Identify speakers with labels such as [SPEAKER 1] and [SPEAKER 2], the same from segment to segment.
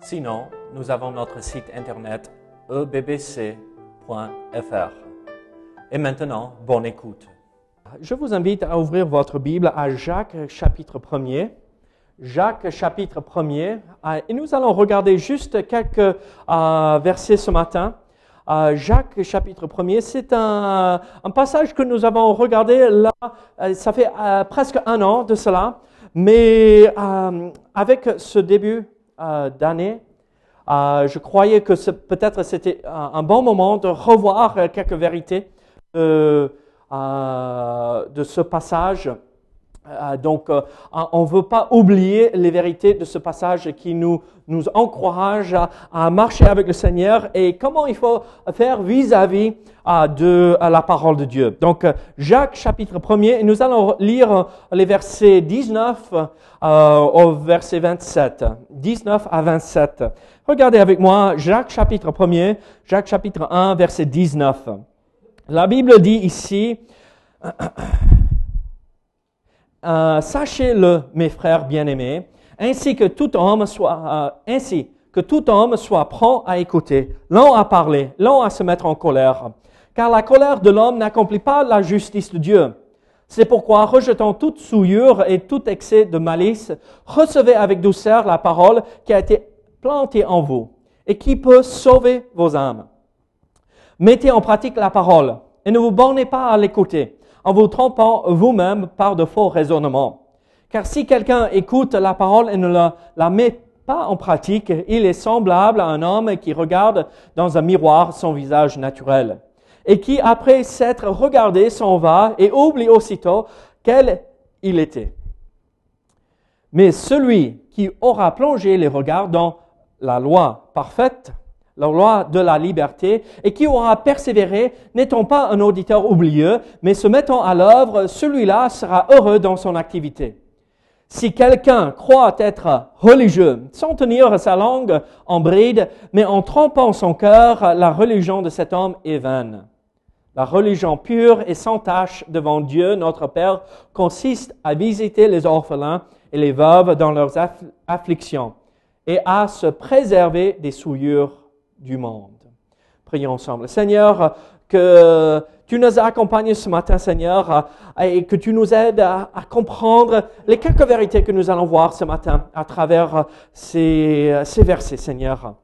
[SPEAKER 1] Sinon, nous avons notre site internet ebbc.fr. Et maintenant, bonne écoute.
[SPEAKER 2] Je vous invite à ouvrir votre Bible à Jacques chapitre 1er. Jacques chapitre 1er. Et nous allons regarder juste quelques euh, versets ce matin. Euh, Jacques chapitre 1er, c'est un, passage que nous avons regardé là, euh, ça fait presque un an de cela, mais avec ce début euh, d'année, euh, je croyais que peut-être c'était un, un, bon moment de revoir quelques vérités de ce passage. Donc, on ne veut pas oublier les vérités de ce passage qui nous, encourage à, marcher avec le Seigneur et comment il faut faire vis-à-vis -vis de la parole de Dieu. Donc, Jacques chapitre 1er, et nous allons lire les versets 19 euh, au verset 27. 19 à 27. Regardez avec moi Jacques chapitre 1er, Jacques chapitre 1, verset 19. La Bible dit ici, euh, Sachez-le, mes frères bien-aimés, ainsi que tout homme soit, euh, ainsi que tout homme soit prompt à écouter, lent à parler, lent à se mettre en colère, car la colère de l'homme n'accomplit pas la justice de Dieu. C'est pourquoi, rejetant toute souillure et tout excès de malice, recevez avec douceur la parole qui a été plantée en vous et qui peut sauver vos âmes. Mettez en pratique la parole et ne vous bornez pas à l'écouter en vous trompant vous-même par de faux raisonnements. Car si quelqu'un écoute la parole et ne la, met pas en pratique, il est semblable à un homme qui regarde dans un miroir son visage naturel et qui, après s'être regardé, s'en va et oublie aussitôt quel il était. Mais celui qui aura plongé les regards dans la loi parfaite, la loi de la liberté, et qui aura persévéré, n'étant pas un auditeur oublieux, mais se mettant à l'œuvre, celui-là sera heureux dans son activité. Si quelqu'un croit être religieux, sans tenir sa langue en bride, mais en trompant son cœur, la religion de cet homme est vaine. La religion pure et sans tache devant Dieu, notre Père, consiste à visiter les orphelins et les veuves dans leurs afflictions et à se préserver des souillures du monde. Prions ensemble. Seigneur, que tu nous accompagnes ce matin, Seigneur, et que tu nous aides à, comprendre les quelques vérités que nous allons voir ce matin à travers ces, ces versets, Seigneur.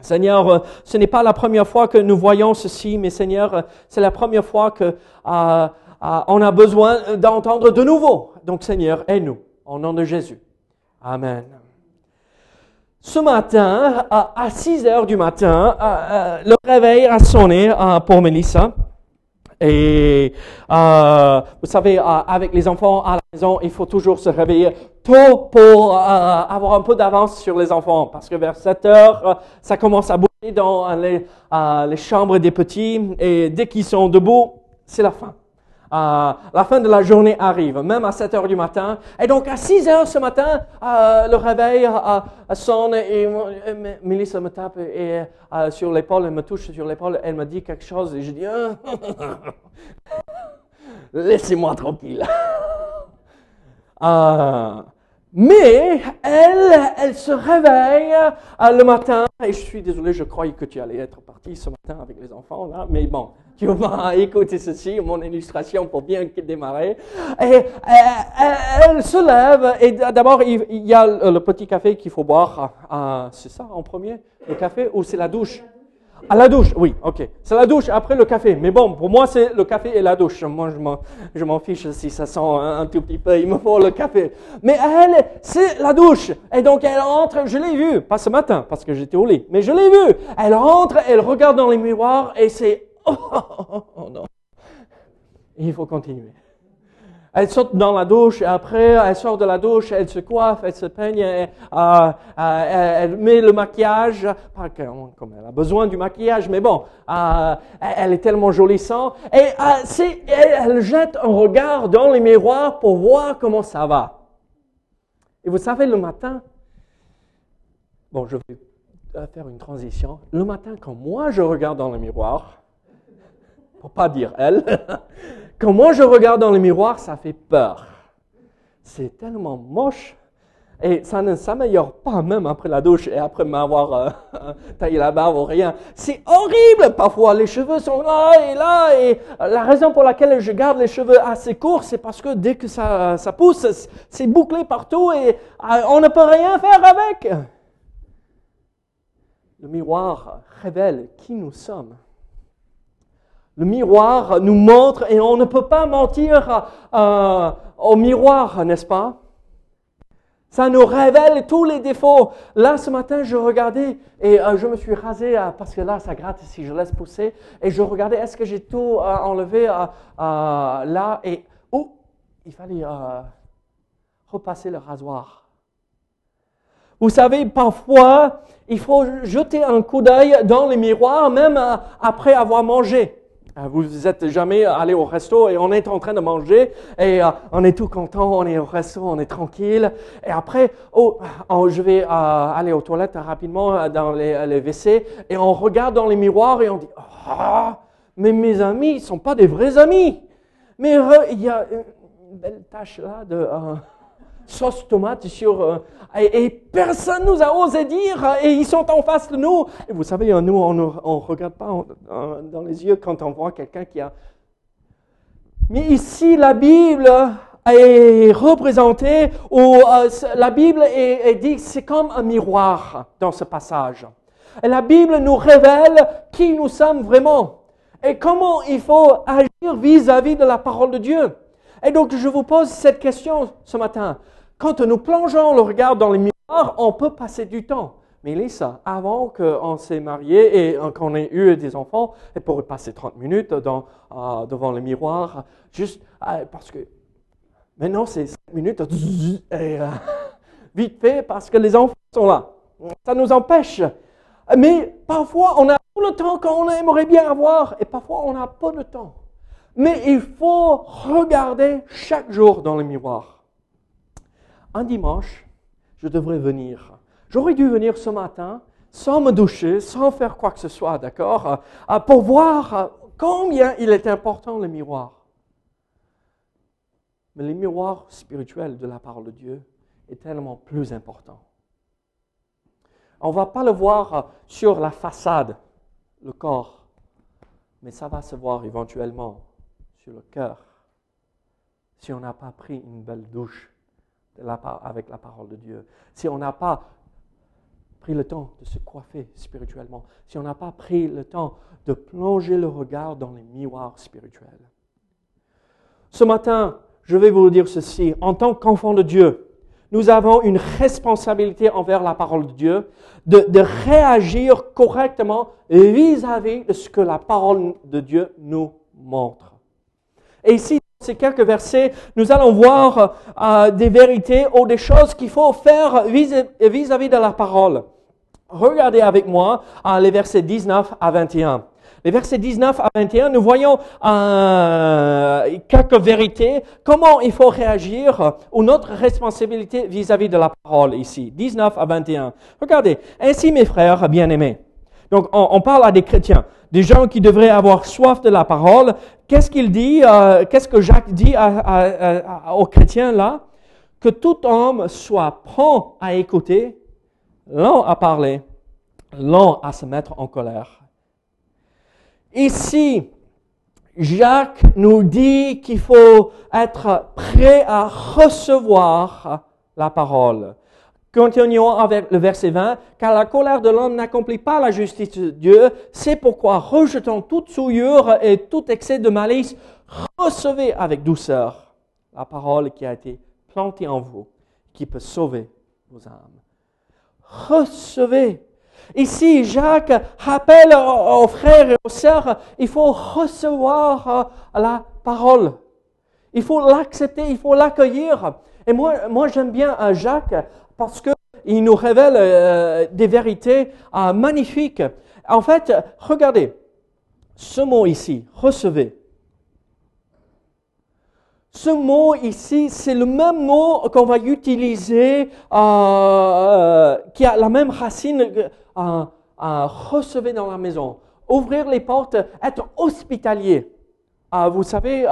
[SPEAKER 2] Seigneur, ce n'est pas la première fois que nous voyons ceci, mais Seigneur, c'est la première fois que euh, euh, on a besoin d'entendre de nouveau. Donc, Seigneur, aide-nous, au nom de Jésus. Amen. Ce matin, à 6 heures du matin, le réveil a sonné pour Mélissa. Et euh, vous savez, euh, avec les enfants à la maison, il faut toujours se réveiller tôt pour euh, avoir un peu d'avance sur les enfants, parce que vers 7 heures, ça commence à bouger dans les chambres des petits, et dès qu'ils sont debout, c'est la fin. Euh, la fin de la journée arrive, même à 7 heures du matin. Et donc, à 6 heures ce matin, euh, le réveil euh, sonne et, et, Mélissa me tape sur l'épaule, elle me touche sur l'épaule, elle me dit quelque chose et je dis, laissez-moi tranquille. mais elle, elle se réveille le matin et je suis désolé, je croyais que tu allais être parti ce matin avec les enfants, là, mais bon, tu vas écouter ceci, mon illustration pour bien démarrer. Et elle, elle se lève et d'abord il, il, y a le petit café qu'il faut boire. Ah, c'est ça en premier, le café ou c'est la douche? À la douche, oui, ok. C'est la douche après le café. Mais bon, pour moi c'est le café et la douche. Moi je m'en fiche si ça sent un, tout petit peu. Il me faut le café. Mais elle, c'est la douche. Et donc elle entre. Je l'ai vue, pas ce matin parce que j'étais au lit, mais je l'ai vue. Elle rentre, elle regarde dans les miroirs et c'est Oh, oh, oh, non. Il faut continuer. Elle saute dans la douche et après, elle sort de la douche, elle se coiffe, elle se peigne, euh, euh, elle, met le maquillage, pas comme elle a besoin du maquillage, mais bon, euh, elle est tellement jolie sans. Et c'est, elle jette un regard dans les miroirs pour voir comment ça va. Et vous savez, le matin, bon, je vais faire une transition. Le matin, quand moi je regarde dans le miroir, pour pas dire elle, quand moi je regarde dans le miroir, ça fait peur. C'est tellement moche. Et ça ne s'améliore pas même après la douche et après m'avoir euh, taillé la barbe ou rien. C'est horrible parfois. Les cheveux sont là et là. Et la raison pour laquelle je garde les cheveux assez courts, c'est parce que dès que ça, ça pousse, c'est bouclé partout et euh, on ne peut rien faire avec. Le miroir révèle qui nous sommes. Le miroir nous montre et on ne peut pas mentir euh, au miroir, n'est-ce pas? Ça nous révèle tous les défauts. Là, ce matin, je regardais et euh, je me suis rasé euh, parce que là, ça gratte si je laisse pousser. Et je regardais, est-ce que j'ai tout enlevé là? Et oh, il fallait repasser le rasoir. Vous savez, parfois, il faut jeter un coup d'œil dans les miroirs, même après avoir mangé. Euh, vous êtes jamais allé au resto et on est en train de manger et euh, on est tout content, on est au resto, on est tranquille. Et après, oh, oh je vais euh, aller aux toilettes rapidement dans les, WC et on regarde dans les miroirs et on dit Ah, mais mes amis, ils sont pas des vrais amis. Mais il y a une belle tache là de sauce tomate sur... Euh, et, personne nous a osé dire, et ils sont en face de nous. Et vous savez, nous, on ne regarde pas dans les yeux quand on voit quelqu'un qui a... Mais ici, la Bible est représentée, ou euh, la Bible est, dit, c'est comme un miroir dans ce passage. Et la Bible nous révèle qui nous sommes vraiment et comment il faut agir vis-à-vis -vis de la parole de Dieu. Et donc, je vous pose cette question ce matin. Quand nous plongeons le regard dans les miroirs, on peut passer du temps. Mais Lisa, avant qu'on s'est marié et qu'on ait eu des enfants, elle pourrait passer 30 minutes euh, devant le miroir, juste euh, parce que maintenant c'est 5 minutes, et, euh, vite fait parce que les enfants sont là. Ça nous empêche. Mais parfois on a tout le temps qu'on aimerait bien avoir et parfois on n'a pas de temps. Mais il faut regarder chaque jour dans le miroir un dimanche, je devrais venir. J'aurais dû venir ce matin sans me doucher, sans faire quoi que ce soit, d'accord, euh, pour voir euh, combien il est important le miroir. Mais le miroir spirituel de la parole de Dieu est tellement plus important. On ne va pas le voir euh, sur la façade, le corps, mais ça va se voir éventuellement sur le cœur si on n'a pas pris une belle douche avec la parole de Dieu, si on n'a pas pris le temps de se coiffer spirituellement, si on n'a pas pris le temps de plonger le regard dans les miroirs spirituels. Ce matin, je vais vous dire ceci. En tant qu'enfant de Dieu, nous avons une responsabilité envers la parole de Dieu de, réagir correctement vis-à-vis de ce que la parole de Dieu nous montre. Et ici, ces quelques versets, nous allons voir euh, des vérités ou des choses qu'il faut faire vis-à-vis de la parole. Regardez avec moi euh, les versets 19 à 21. Les versets 19 à 21, nous voyons euh, quelques vérités, comment il faut réagir, ou notre responsabilité vis-à-vis -vis de la parole ici. 19 à 21. Regardez, ainsi mes frères bien-aimés. Donc on, parle à des chrétiens, des gens qui devraient avoir soif de la parole. Qu'est-ce qu'il dit euh, Qu'est-ce que Jacques dit aux chrétiens là? Que tout homme soit prompt à écouter, lent à parler, lent à se mettre en colère. Ici, Jacques nous dit qu'il faut être prêt à recevoir la parole. Continuons avec le verset 20. Car la colère de l'homme n'accomplit pas la justice de Dieu. C'est pourquoi, rejetant toute souillure et tout excès de malice, recevez avec douceur la parole qui a été plantée en vous, qui peut sauver vos âmes. Recevez. Ici, Jacques rappelle aux frères et aux sœurs, il faut recevoir la parole. Il faut l'accepter, il faut l'accueillir. Et moi, moi j'aime bien euh, Jacques parce qu'il nous révèle euh, des vérités euh, magnifiques. En fait, regardez, ce mot ici, recevez. Ce mot ici, c'est le même mot qu'on va utiliser, euh, qui a la même racine, euh, recevez dans la maison. Ouvrir les portes, être hospitalier. vous savez,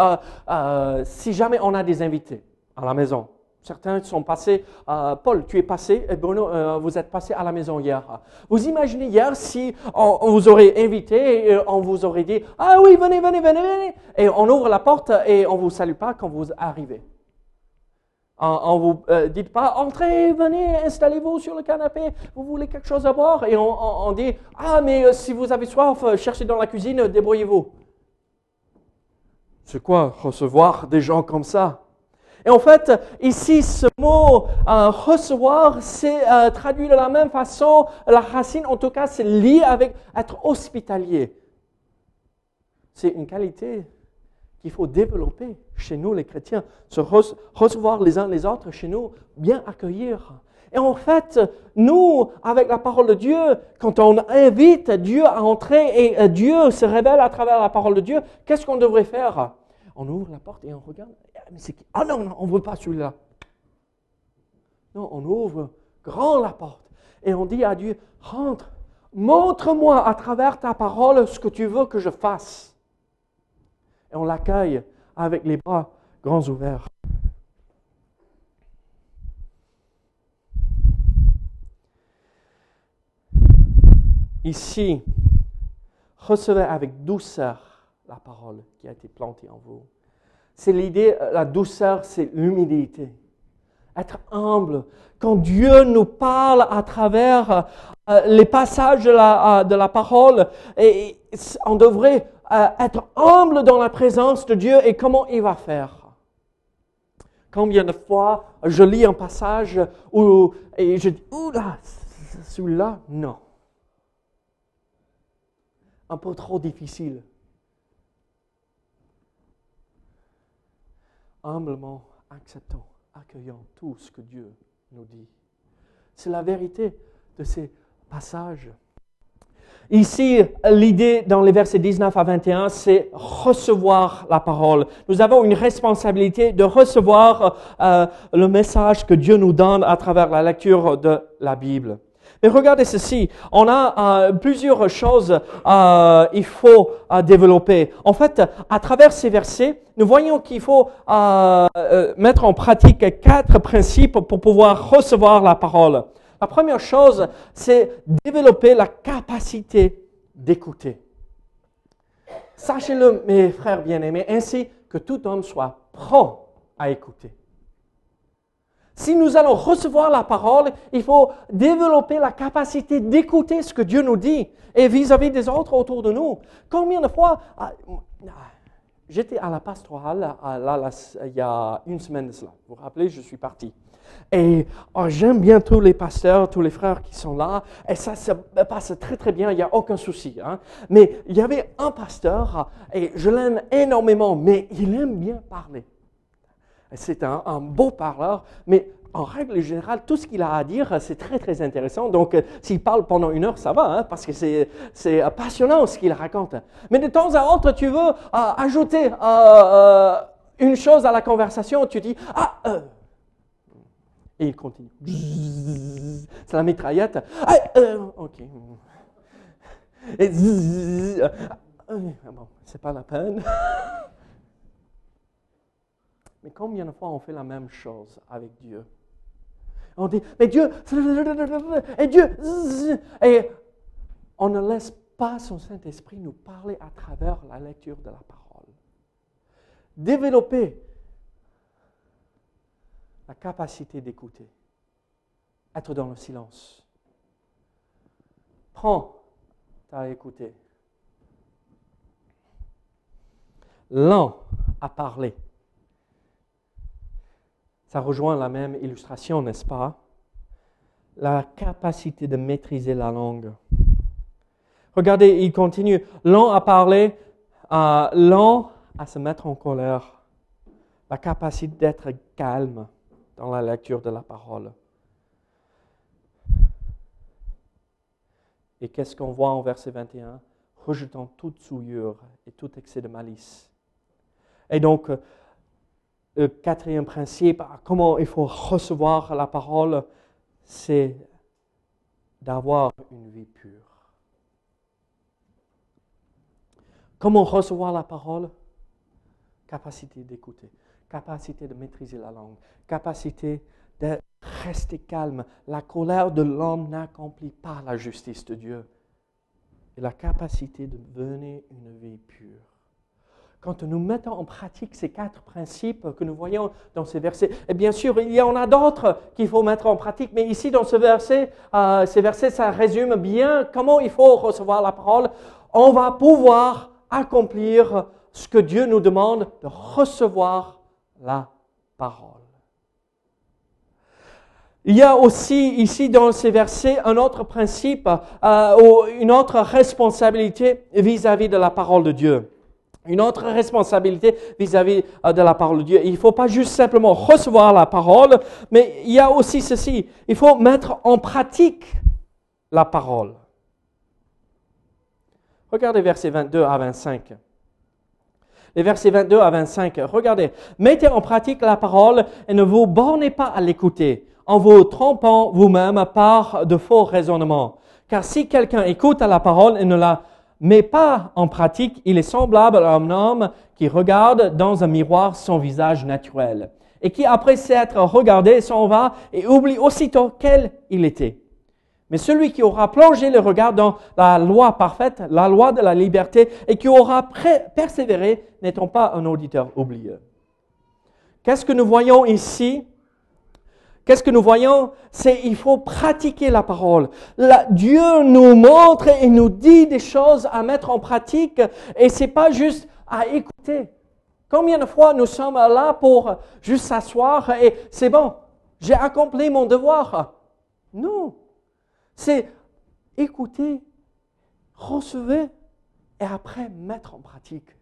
[SPEAKER 2] si jamais on a des invités à la maison, Certains sont passés, euh, Paul, tu es passé, euh, vous êtes passé à la maison hier. Vous imaginez hier si on, vous aurait invité et on vous aurait dit, ah oui, venez, venez, venez, venez, et on ouvre la porte et on ne vous salue pas quand vous arrivez. On ne vous euh, dit pas, entrez, venez, installez-vous sur le canapé, vous voulez quelque chose à boire, et on dit, ah mais si vous avez soif, cherchez dans la cuisine, débrouillez-vous. C'est quoi recevoir des gens comme ça? Et en fait, ici, ce mot euh, recevoir, c'est euh, traduit de la même façon. La racine, en tout cas, c'est lié avec être hospitalier. C'est une qualité qu'il faut développer chez nous, les chrétiens. Se recevoir les uns les autres chez nous, bien accueillir. Et en fait, nous, avec la parole de Dieu, quand on invite Dieu à entrer et euh, Dieu se révèle à travers la parole de Dieu, qu'est-ce qu'on devrait faire? On ouvre la porte et on regarde. Ah non, non, on ne veut pas celui-là. Non, on ouvre grand la porte et on dit à Dieu, rentre, montre-moi à travers ta parole ce que tu veux que je fasse. Et on l'accueille avec les bras grands ouverts. Ici, recevez avec douceur la parole qui a été plantée en vous. C'est l'idée, euh, la douceur, c'est l'humilité. Être humble. Quand Dieu nous parle à travers euh, les passages de la, euh, de la parole, et, on devrait être humble dans la présence de Dieu et comment il va faire. Combien de fois je lis un passage où, et je dis, oula, celui-là, non. Un peu trop difficile. Humblement acceptons, accueillons tout ce que Dieu nous dit. C'est la vérité de ces passages. Ici, l'idée dans les versets 19 à 21, c'est recevoir la parole. Nous avons une responsabilité de recevoir euh, le message que Dieu nous donne à travers la lecture de la Bible. Mais regardez ceci, on a euh, plusieurs choses euh, il faut euh, développer. En fait, à travers ces versets, nous voyons qu'il faut euh, mettre en pratique quatre principes pour pouvoir recevoir la parole. La première chose, c'est développer la capacité d'écouter. Sachez-le, mes frères bien-aimés, ainsi que tout homme soit prompt à écouter. Si nous allons recevoir la parole, il faut développer la capacité d'écouter ce que Dieu nous dit et vis-à-vis des autres autour de nous. Combien de fois, ah, j'étais à la pastorale il y a une semaine de cela. Vous vous rappelez, je suis parti. Et oh, j'aime bien tous les pasteurs, tous les frères qui sont là. Et ça se passe très très bien, il n'y a aucun souci. Hein. Mais il y avait un pasteur, et je l'aime énormément, mais il aime bien parler. C'est un, beau parleur, mais en règle générale, tout ce qu'il a à dire, c'est très, très intéressant. Donc, euh, s'il parle pendant une heure, ça va, hein, parce que c'est, passionnant ce qu'il raconte. Mais de temps à autre, tu veux euh, ajouter euh, une chose à la conversation, tu dis, ah, et il continue. C'est la mitraillette. Ah, ok. Et c'est pas la peine. Mais combien de fois on fait la même chose avec Dieu? On dit, mais Dieu, et Dieu, et on ne laisse pas son Saint-Esprit nous parler à travers la lecture de la parole. Développer la capacité d'écouter, être dans le silence. Prends à écouter. Lent à parler ça rejoint la même illustration, n'est-ce pas? La capacité de maîtriser la langue. Regardez, il continue. Lent à parler, euh, lent à se mettre en colère. la capacité d'être calme dans la lecture de la parole. Et qu'est-ce qu'on voit en verset 21 Rejetant toute souillure et tout excès de malice. Et donc, le quatrième principe, comment il faut recevoir la parole, c'est d'avoir une vie pure. Comment recevoir la parole? Capacité d'écouter, capacité de maîtriser la langue, capacité de rester calme. La colère de l'homme n'accomplit pas la justice de Dieu. Et la capacité de mener une vie pure. Quand nous mettons en pratique ces quatre principes que nous voyons dans ces versets, et bien sûr, il y en a d'autres qu'il faut mettre en pratique, mais ici, dans ce verset, euh, ces versets, ça résume bien comment il faut recevoir la parole. On va pouvoir accomplir ce que Dieu nous demande de recevoir la parole. Il y a aussi ici dans ces versets un autre principe, euh, une autre responsabilité vis-à-vis de la parole de Dieu. Une autre responsabilité vis-à-vis euh, de la parole de Dieu. Il ne faut pas juste simplement recevoir la parole, mais il y a aussi ceci. Il faut mettre en pratique la parole. Regardez versets 22 à 25 les versets 22 à 25. Regardez, mettez en pratique la parole et ne vous bornez pas à l'écouter en vous trompant vous-même par de faux raisonnements. Car si quelqu'un écoute la parole et ne la met pas en pratique, il est semblable à un homme qui regarde dans un miroir son visage naturel et qui, après s'être regardé, s'en va et oublie aussitôt quel il était. Mais celui qui aura plongé le regard dans la loi parfaite, la loi de la liberté, et qui aura persévéré, n'étant pas un auditeur oublieux? Qu'est-ce que nous voyons ici Qu'est-ce que nous voyons? C'est il faut pratiquer la parole. Dieu nous montre et nous dit des choses à mettre en pratique, et c'est pas juste à écouter. Combien de fois nous sommes là pour juste s'asseoir et c'est bon, j'ai accompli mon devoir Non, c'est écouter, recevoir et après mettre en pratique.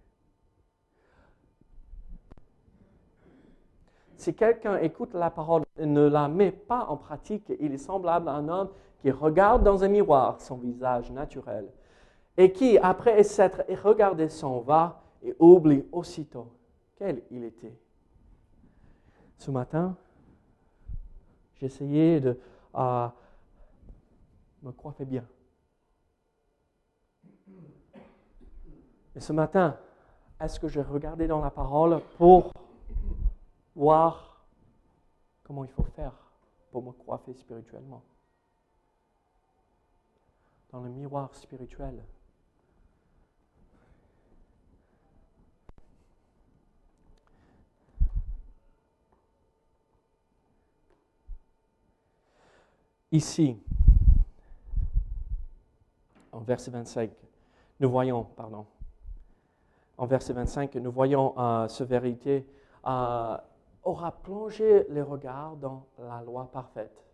[SPEAKER 2] Si quelqu'un écoute la parole et ne la met pas en pratique, il est semblable à un homme qui regarde dans un miroir son visage naturel et qui, après s'être regardé, s'en va et oublie aussitôt quel il était. Ce matin, j'essayais de euh, me coiffer bien. Et ce matin, est-ce que j'ai regardé dans la parole pour voir comment il faut faire pour me coiffer spirituellement Dans le miroir spirituel. Ici, en verset 25, nous voyons, pardon, en verset 25, nous voyons euh, ce vérité euh, aura plongé les regards dans la loi parfaite.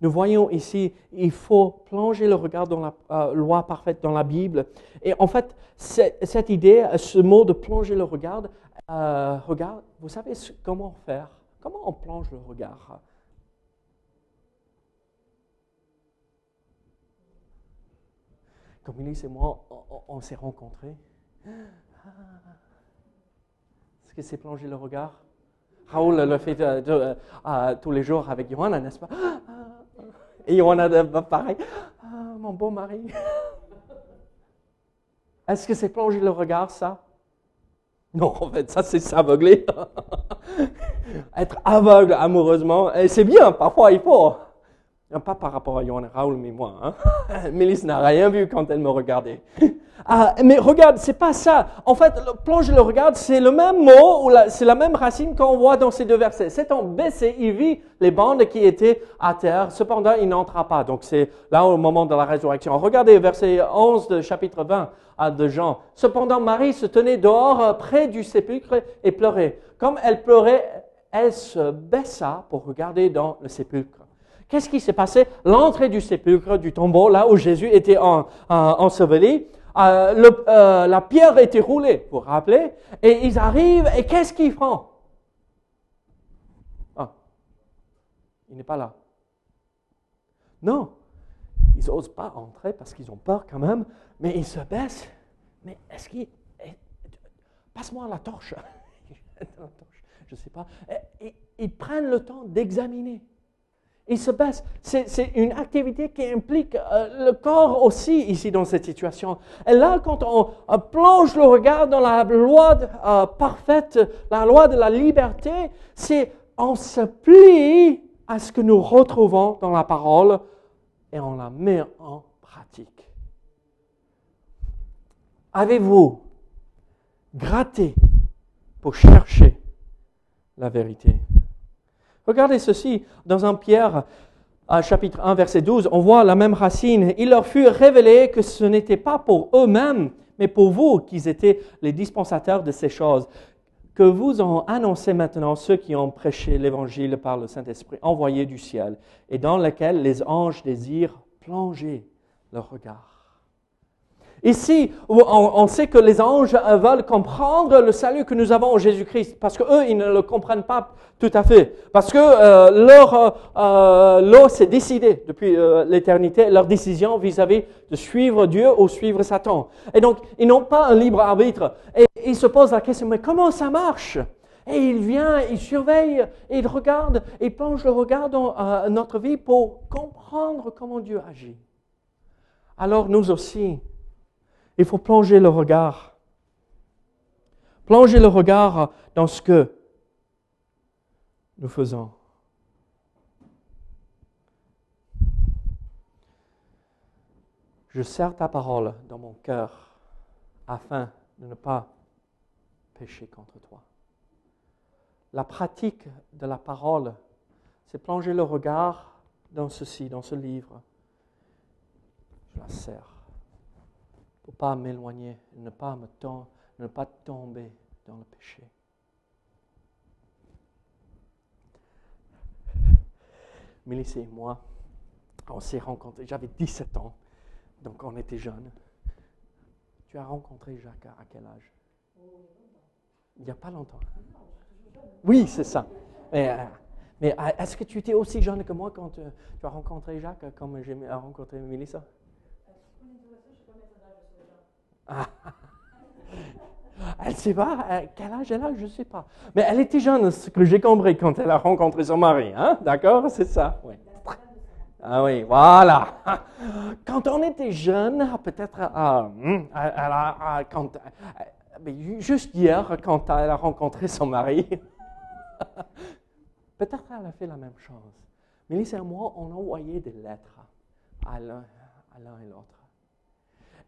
[SPEAKER 2] Nous voyons ici, il faut plonger le regard dans la euh, loi parfaite, dans la Bible. Et en fait, cette idée, ce mot de plonger le regard, regard, vous savez comment faire? Comment on plonge le regard? Comme Elise et moi, on, s'est rencontrés. Est-ce que c'est plonger le regard? Raoul le fait euh, euh, tous les jours avec Johanna, n'est-ce pas? Et Johanna, pareil. Ah, mon beau mari. Est-ce que c'est plonger le regard, ça? Non, en fait, ça, c'est s'aveugler. Être aveugle amoureusement. C'est bien, parfois, il faut. Pas par rapport à Johan Raoul, mais moi. Hein? Mélisse n'a rien vu quand elle me regardait. Ah, mais regarde, c'est pas ça. En fait, plonge le regarde, c'est le même mot, c'est la même racine qu'on voit dans ces deux versets. C'est en baissé, il vit les bandes qui étaient à terre. Cependant, il n'entra pas. Donc, c'est là au moment de la résurrection. Regardez verset 11 de chapitre 20 de Jean. Cependant, Marie se tenait dehors près du sépulcre et pleurait. Comme elle pleurait, elle se baissa pour regarder dans le sépulcre. Qu'est-ce qui s'est passé? L'entrée du sépulcre, du tombeau, là où Jésus était en, en, enseveli, euh, euh, la pierre était roulée, vous vous rappelez? Et ils arrivent, et qu'est-ce qu'ils font? Ah, il n'est pas là. Non, ils n'osent pas entrer parce qu'ils ont peur quand même, mais ils se baissent. Mais est-ce qu'il... Passe-moi la torche. Je ne sais pas. Ils prennent le temps d'examiner. Ils se baissent. C'est une activité qui implique euh, le corps aussi ici dans cette situation. Et là, quand on, plonge le regard dans la loi euh, parfaite, la loi de la liberté, c'est on se plie à ce que nous retrouvons dans la parole et on la met en pratique. Avez-vous gratté pour chercher la vérité? Regardez ceci, dans un Pierre, chapitre 1, verset 12, on voit la même racine. Il leur fut révélé que ce n'était pas pour eux-mêmes, mais pour vous qu'ils étaient les dispensateurs de ces choses, que vous ont annoncé maintenant ceux qui ont prêché l'Évangile par le Saint-Esprit envoyé du ciel, et dans lequel les anges désirent plonger leur regard. Ici, on, sait que les anges veulent comprendre le salut que nous avons en Jésus-Christ, parce qu'eux, ils ne le comprennent pas tout à fait, parce que euh, leur euh, lot s'est décidé depuis euh, l'éternité, leur décision vis-à-vis de suivre Dieu ou suivre Satan. Et donc, ils n'ont pas un libre arbitre. Et ils se posent la question, mais comment ça marche? Et il vient, il surveille, il regarde, il plonge le regard dans notre vie pour comprendre comment Dieu agit. Alors nous aussi, il faut plonger le regard. Plonger le regard dans ce que nous faisons. Je serre ta parole dans mon cœur afin de ne pas pécher contre toi. La pratique de la parole, c'est plonger le regard dans ceci, dans ce livre. Je la serre pour ne pas m'éloigner, ne pas me tomber dans le péché. Mélissa et moi, on s'est rencontrés, j'avais 17 ans, donc on était jeunes. Tu as rencontré Jacques à quel âge? Il n'y a pas longtemps. Oui, c'est ça. Mais, euh, euh, est-ce que tu étais aussi jeune que moi quand euh, tu as rencontré Jacques comme j'ai rencontré Mélissa? Ah. Elle ne sait pas, euh, quel âge elle a, je ne sais pas. Mais elle était jeune, ce que j'ai compris quand elle a rencontré son mari. Hein? D'accord C'est ça? Oui. Ah oui, voilà. Quand on était jeune, peut-être, euh, quand, euh, juste hier, quand elle a rencontré son mari, peut-être elle a fait la même chose. Mélissa et moi, on envoyé des lettres à l'un et l'autre.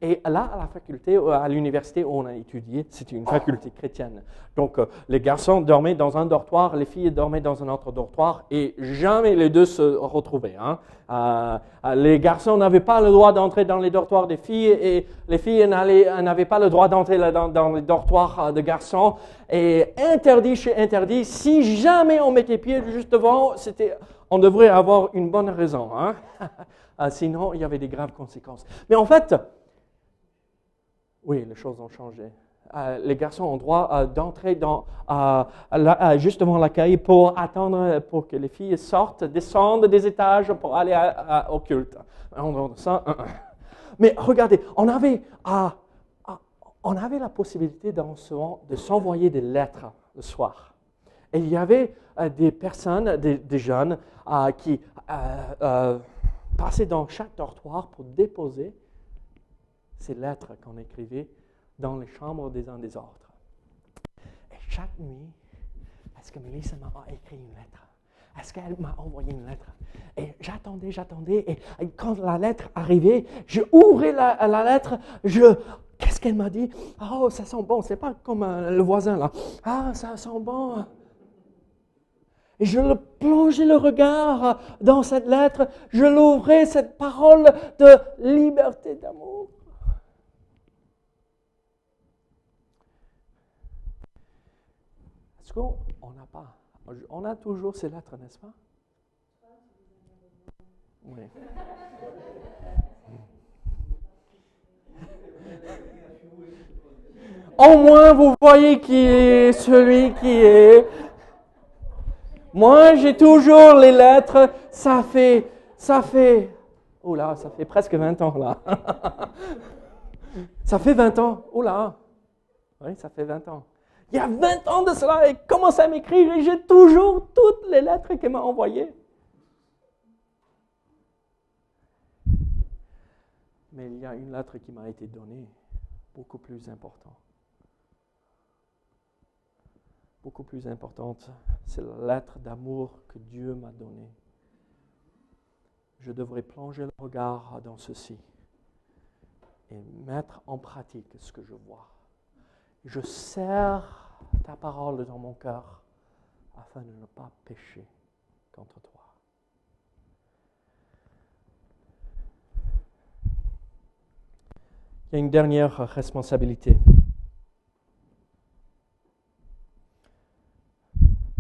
[SPEAKER 2] Et là, à la faculté, euh, à l'université où on a étudié, c'était une faculté chrétienne. Donc, euh, les garçons dormaient dans un dortoir, les filles dormaient dans un autre dortoir, et jamais les deux se retrouvaient. Hein. Euh, les garçons n'avaient pas le droit d'entrer dans les dortoirs des filles, et les filles n'avaient pas le droit d'entrer dans, les dortoirs de garçons. Et interdit chez interdit, si jamais on mettait pied juste devant, c'était, on devrait avoir une bonne raison. Hein. Sinon, il y avait des graves conséquences. Mais en fait, oui, les choses ont changé. Euh, les garçons ont droit euh, d'entrer dans euh, justement l'accueil pour attendre pour que les filles sortent, descendent des étages pour aller au culte. Mais regardez, on avait, on avait la possibilité de s'envoyer des lettres le soir. Et il y avait des personnes, des, des jeunes, qui passaient dans chaque dortoir pour déposer ces lettres qu'on écrivait dans les chambres des uns des autres. Et chaque nuit, est-ce que Mélissa m'a écrit une lettre? Est-ce qu'elle m'a envoyé une lettre? Et j'attendais, j'attendais. Et, quand la lettre arrivait, je ouvrais la, lettre. Je, qu'est-ce qu'elle m'a dit? Oh, ça sent bon. C'est pas comme euh, le voisin là. Ah, ça sent bon. Et je plongeais le regard dans cette lettre. Je l'ouvrais, cette parole de liberté d'amour. On n'a pas. On a toujours ces lettres, n'est-ce pas? Oui. Au moins, vous voyez qui est celui qui est. Moi, j'ai toujours les lettres. Ça fait, ça fait, oh là, ça fait presque 20 ans là. ça fait 20 ans. Oh là. Oui, ça fait 20 ans. Il y a 20 ans de cela, il commence à m'écrire et j'ai toujours toutes les lettres qu'il m'a envoyées. Mais il y a une lettre qui m'a été donnée, beaucoup plus importante. Beaucoup plus importante, c'est la lettre d'amour que Dieu m'a donnée. Je devrais plonger le regard dans ceci et mettre en pratique ce que je vois. Je sers ta parole dans mon cœur afin de ne pas pécher contre toi. Il y a une dernière responsabilité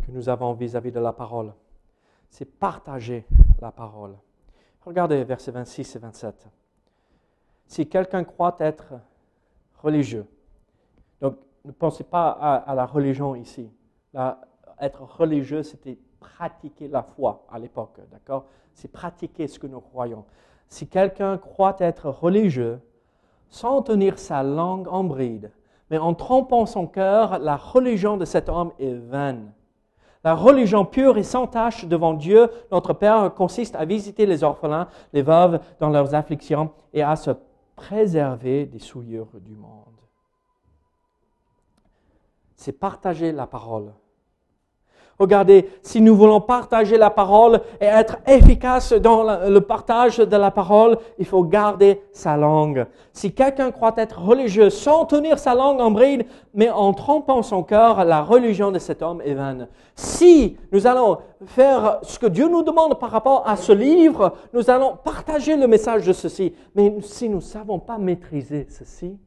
[SPEAKER 2] que nous avons vis-à-vis de la parole. C'est partager la parole. Regardez versets 26 et 27. Si quelqu'un croit être religieux, ne pensez pas à, la religion ici. être religieux, c'était pratiquer la foi à l'époque, d'accord? C'est pratiquer ce que nous croyons. Si quelqu'un croit être religieux, sans tenir sa langue en bride, mais en trompant son cœur, la religion de cet homme est vaine. La religion pure et sans tache devant Dieu, notre Père, consiste à visiter les orphelins, les veuves dans leurs afflictions et à se préserver des souillures du monde. C'est partager la parole. Regardez, si nous voulons partager la parole et être efficace dans le partage de la parole, il faut garder sa langue. Si quelqu'un croit être religieux sans tenir sa langue en bride, mais en trompant son cœur, la religion de cet homme est vaine. Si nous allons faire ce que Dieu nous demande par rapport à ce livre, nous allons partager le message de ceci. Mais si nous ne savons pas maîtriser ceci,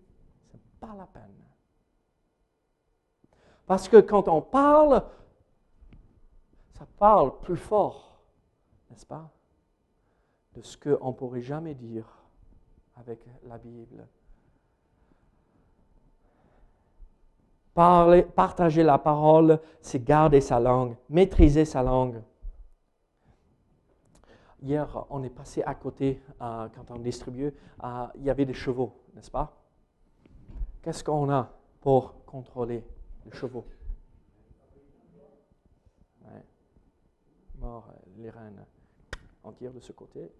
[SPEAKER 2] ce n'est pas la peine. Parce que quand on parle, ça parle plus fort, n'est-ce pas, de ce qu'on ne pourrait jamais dire avec la Bible. Parler, partager la parole, c'est garder sa langue, maîtriser sa langue. Hier, on est passé à côté, euh, quand on distribuait, euh, il y avait des chevaux, n'est-ce pas? Qu'est-ce qu'on a pour contrôler les chevaux mort les rênes. On de ce côté,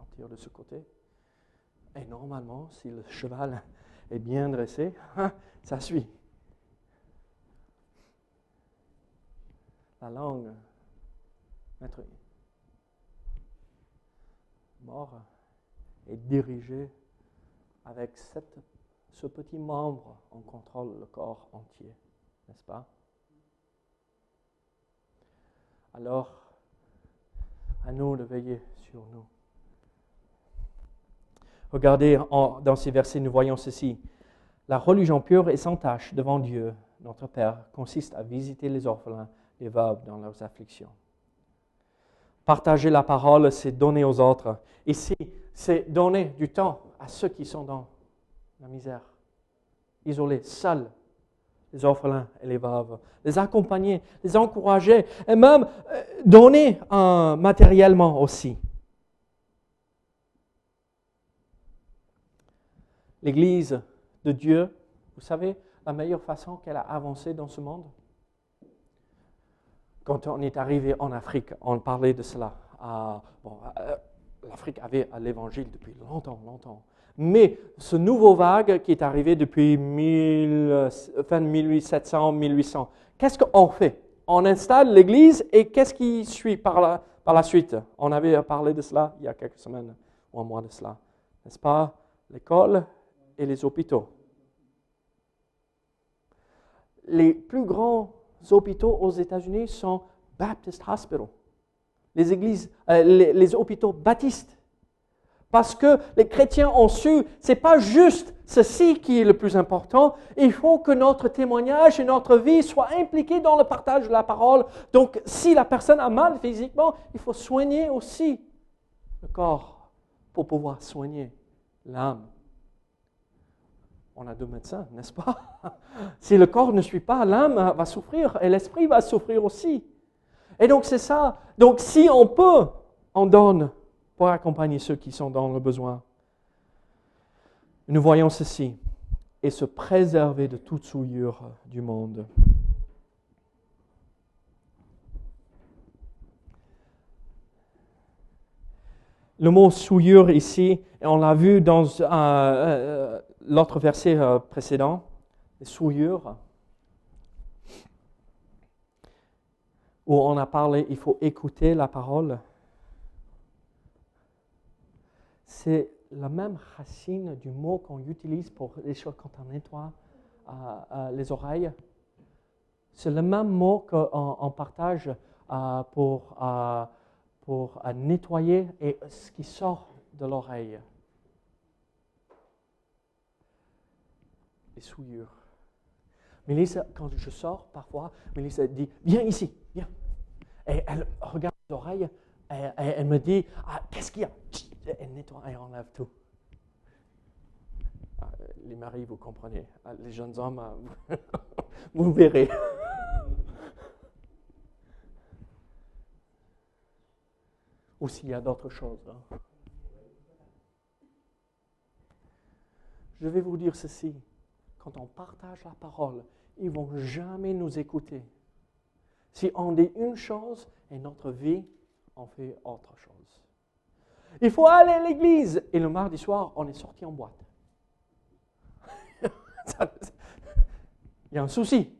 [SPEAKER 2] on de ce côté. Et normalement, si le cheval est bien dressé, hein, ça suit. La langue, maître mort, est dirigée avec cette, ce petit membre, on contrôle le corps entier, n'est-ce pas? Alors, à nous de veiller sur nous. Regardez, dans ces versets, nous voyons ceci. La religion pure et sans tache devant Dieu, notre Père, consiste à visiter les orphelins, les veuves dans leurs afflictions. Partager la parole, c'est donner aux autres. Ici, c'est donner du temps à ceux qui sont dans la misère, isolés, seuls, les orphelins et les veuves, les accompagner, les encourager et même euh, donner matériellement aussi. L'Église de Dieu, vous savez, la meilleure façon qu'elle a avancé dans ce monde? Quand on est arrivé en Afrique, on parlait de cela. Euh, L'Afrique avait l'Évangile depuis longtemps, longtemps. Mais ce nouveau vague qui est arrivé depuis fin 1700, 1800, qu'est-ce qu'on fait? On installe l'Église et qu'est-ce qui suit par la, par la suite? On avait parlé de cela il y a quelques semaines ou un mois de cela. N'est-ce pas? L'école et les hôpitaux. Les plus grands hôpitaux aux États-Unis sont Baptist Hospital, les églises, euh, les hôpitaux baptistes. Parce que les chrétiens ont su, c'est pas juste ceci qui est le plus important. Il faut que notre témoignage et notre vie soient impliqués dans le partage de la parole. Donc, si la personne a mal physiquement, il faut soigner aussi le corps pour pouvoir soigner l'âme. On a deux médecins, n'est-ce pas? Si le corps ne suit pas, l'âme va souffrir et l'esprit va souffrir aussi. Et donc c'est ça. Donc si on peut, on donne pour accompagner ceux qui sont dans le besoin. Nous voyons ceci et se préserver de toute souillure du monde. Le mot souillure ici, on l'a vu dans euh, l'autre verset euh, précédent, les souillures, où on a parlé, il faut écouter la parole. C'est la même racine du mot qu'on utilise pour les choses quand on nettoie les oreilles. C'est le même mot qu'on partage pour pour nettoyer et ce qui sort de l'oreille. Les souillures. Mélissa, quand je sors parfois, Mélissa dit Viens ici, viens. Et elle regarde l'oreille et, elle me dit ah, Qu'est-ce qu'il y a? Elle nettoie et enlève tout. Ah, les maris, vous comprenez. Ah, les jeunes hommes, vous verrez. ou s'il y a d'autres choses. Hein. Je vais vous dire ceci. Quand on partage la parole, ils ne vont jamais nous écouter. Si on dit une chose et notre vie, on fait autre chose. Il faut aller à l'église. Et le mardi soir, on est sorti en boîte. il y a un souci.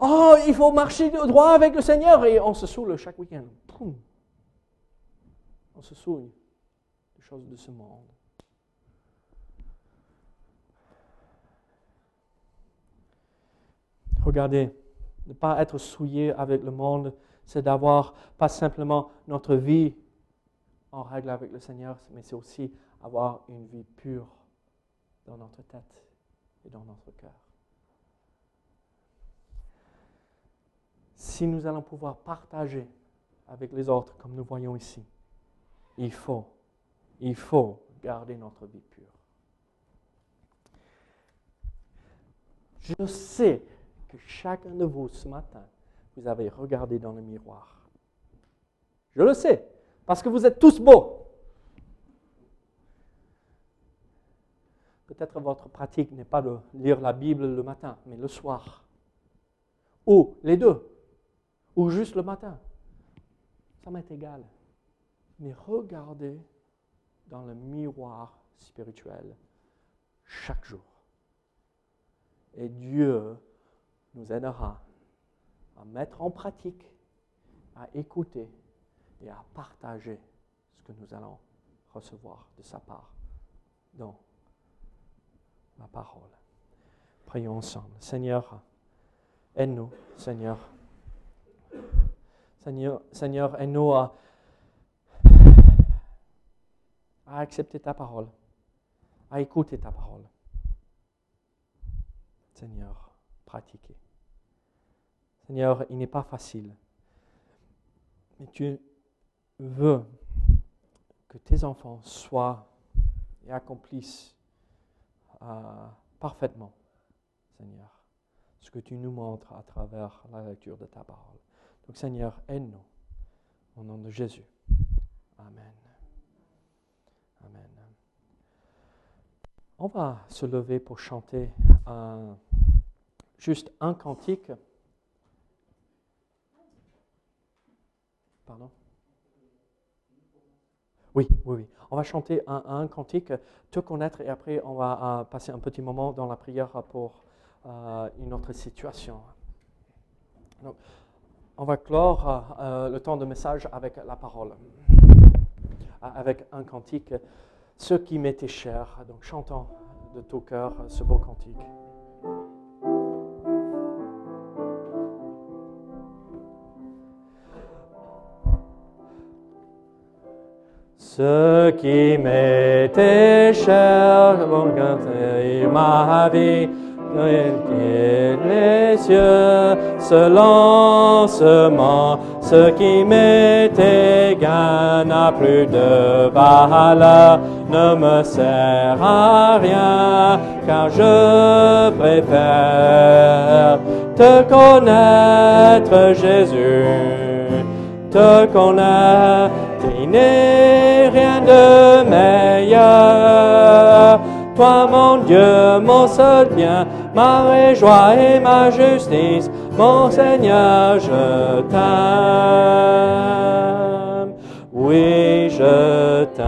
[SPEAKER 2] Oh, il faut marcher droit avec le Seigneur et on se saoule chaque week-end on se souille des choses de ce monde. Regardez, ne pas être souillé avec le monde, c'est d'avoir pas simplement notre vie en règle avec le Seigneur, mais c'est aussi avoir une vie pure dans notre tête et dans notre cœur. Si nous allons pouvoir partager avec les autres, comme nous voyons ici, il faut, il faut garder notre vie pure. Je sais que chacun de vous ce matin, vous avez regardé dans le miroir. Je le sais, parce que vous êtes tous beaux. Peut-être votre pratique n'est pas de lire la Bible le matin, mais le soir. Ou les deux. Ou juste le matin. Ça m'est égal mais regardez dans le miroir spirituel chaque jour. Et Dieu nous aidera à mettre en pratique, à écouter et à partager ce que nous allons recevoir de sa part dans la parole. Prions ensemble. Seigneur, aide-nous, Seigneur. Seigneur, Seigneur aide-nous à à accepter ta parole, à écouter ta parole. Seigneur, pratiquer. Seigneur, il n'est pas facile, mais tu veux que tes enfants soient et accomplissent euh, parfaitement, Seigneur, ce que tu nous montres à travers la lecture de ta parole. Donc Seigneur, aide-nous. Au nom de Jésus. Amen. Amen. On va se lever pour chanter juste un cantique. Pardon? Oui, oui, oui. On va chanter un, cantique, te connaître, et après on va euh, passer un petit moment dans la prière pour euh, une autre situation. on va clore euh, le temps de message avec la parole avec un cantique, ce qui m'était cher. Donc chantons de tout cœur ce beau cantique. Ce qui m'était cher, bon, ma vie, les cieux, ce lancement, ce qui m'était gain n'a plus de valeur, ne me sert à rien, car je préfère te connaître, Jésus. te n'es rien de meilleur. Toi, mon Dieu, mon seul bien, ma joie et ma justice, mon Seigneur, je t'aime. Oui, je t'aime.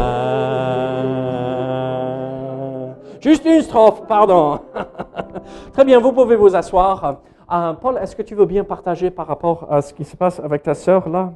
[SPEAKER 2] Juste une strophe, pardon. Très bien, vous pouvez vous asseoir. Euh, Paul, est-ce que tu veux bien partager par rapport à ce qui se passe avec ta sœur là?